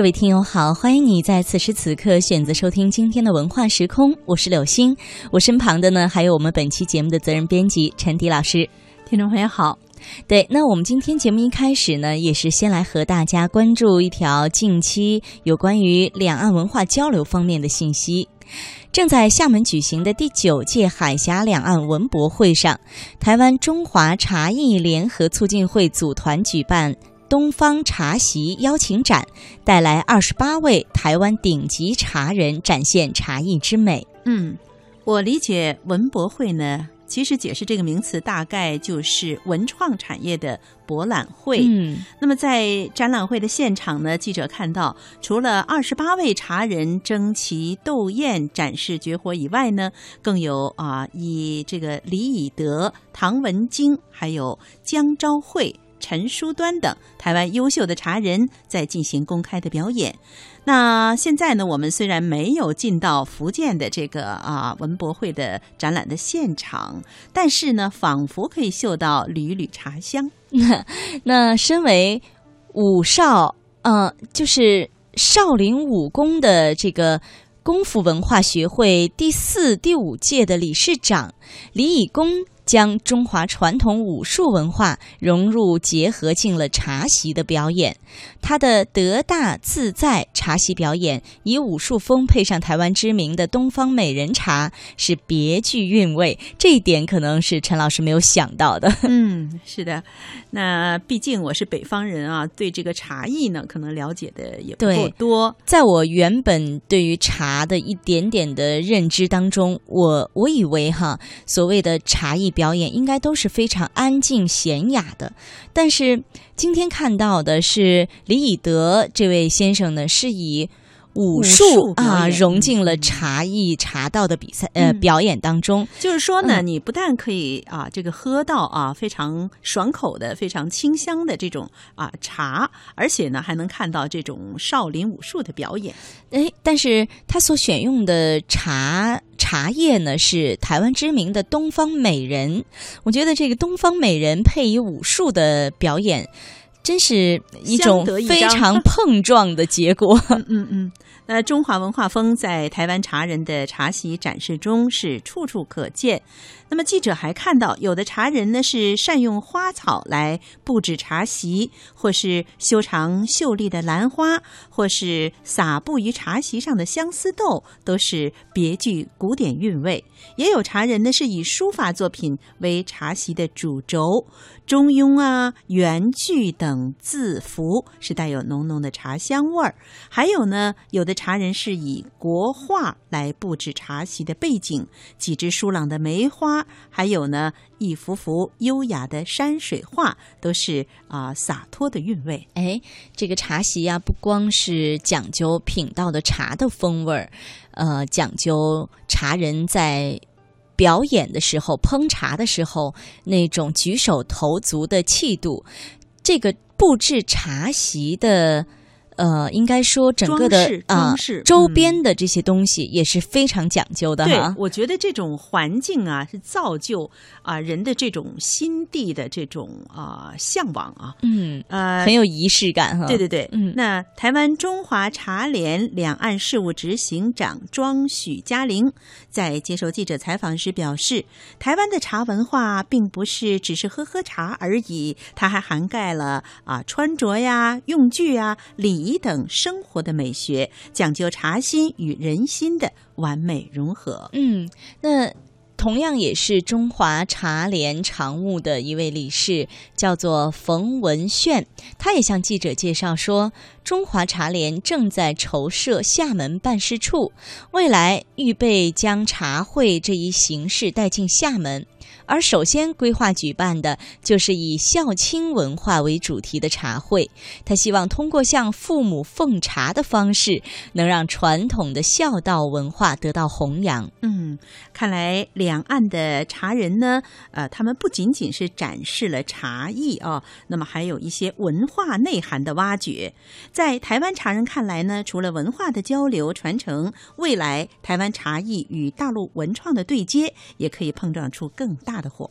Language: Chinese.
各位听友好，欢迎你在此时此刻选择收听今天的文化时空，我是柳星，我身旁的呢还有我们本期节目的责任编辑陈迪老师。听众朋友好，对，那我们今天节目一开始呢，也是先来和大家关注一条近期有关于两岸文化交流方面的信息。正在厦门举行的第九届海峡两岸文博会上，台湾中华茶艺联合促进会组团举办。东方茶席邀请展带来二十八位台湾顶级茶人展现茶艺之美。嗯，我理解文博会呢，其实解释这个名词大概就是文创产业的博览会。嗯，那么在展览会的现场呢，记者看到，除了二十八位茶人争奇斗艳展示绝活以外呢，更有啊以这个李以德、唐文京还有江昭惠。陈书端等台湾优秀的茶人在进行公开的表演。那现在呢，我们虽然没有进到福建的这个啊文博会的展览的现场，但是呢，仿佛可以嗅到缕缕茶香。那身为武少，呃，就是少林武功的这个功夫文化学会第四、第五届的理事长李以公。将中华传统武术文化融入结合进了茶席的表演。他的德大自在茶席表演，以武术风配上台湾知名的东方美人茶，是别具韵味。这一点可能是陈老师没有想到的。嗯，是的。那毕竟我是北方人啊，对这个茶艺呢，可能了解的也不够多。在我原本对于茶的一点点的认知当中，我我以为哈，所谓的茶艺表演应该都是非常安静娴雅的，但是。今天看到的是李以德这位先生呢，是以武术啊融进了茶艺茶道的比赛呃表演当中。就是说呢，你不但可以啊这个喝到啊非常爽口的、非常清香的这种啊茶，而且呢还能看到这种少林武术的表演。哎，但是他所选用的茶。茶叶呢是台湾知名的东方美人，我觉得这个东方美人配以武术的表演，真是一种非常碰撞的结果。嗯嗯。那中华文化风在台湾茶人的茶席展示中是处处可见。那么记者还看到，有的茶人呢是善用花草来布置茶席，或是修长秀丽的兰花，或是撒布于茶席上的相思豆，都是别具古典韵味。也有茶人呢是以书法作品为茶席的主轴，中庸啊、圆句等等字符是带有浓浓的茶香味儿。还有呢，有的。茶人是以国画来布置茶席的背景，几枝疏朗的梅花，还有呢一幅幅优雅的山水画，都是啊洒脱的韵味。哎，这个茶席呀，不光是讲究品到的茶的风味儿，呃，讲究茶人在表演的时候、烹茶的时候那种举手投足的气度。这个布置茶席的。呃，应该说整个的啊，周边的这些东西也是非常讲究的哈。我觉得这种环境啊，是造就啊人的这种心地的这种啊向往啊。嗯，呃，很有仪式感哈。对对对，嗯。那台湾中华茶联两岸事务执行长庄许嘉玲在接受记者采访时表示，台湾的茶文化并不是只是喝喝茶而已，它还涵盖了啊穿着呀、用具啊、礼。等生活的美学，讲究茶心与人心的完美融合。嗯，那同样也是中华茶联常务的一位理事，叫做冯文炫，他也向记者介绍说，中华茶联正在筹设厦门办事处，未来预备将茶会这一形式带进厦门。而首先规划举办的就是以孝亲文化为主题的茶会，他希望通过向父母奉茶的方式，能让传统的孝道文化得到弘扬。嗯，看来两岸的茶人呢，呃，他们不仅仅是展示了茶艺啊，那么还有一些文化内涵的挖掘。在台湾茶人看来呢，除了文化的交流传承，未来台湾茶艺与大陆文创的对接，也可以碰撞出更大。的火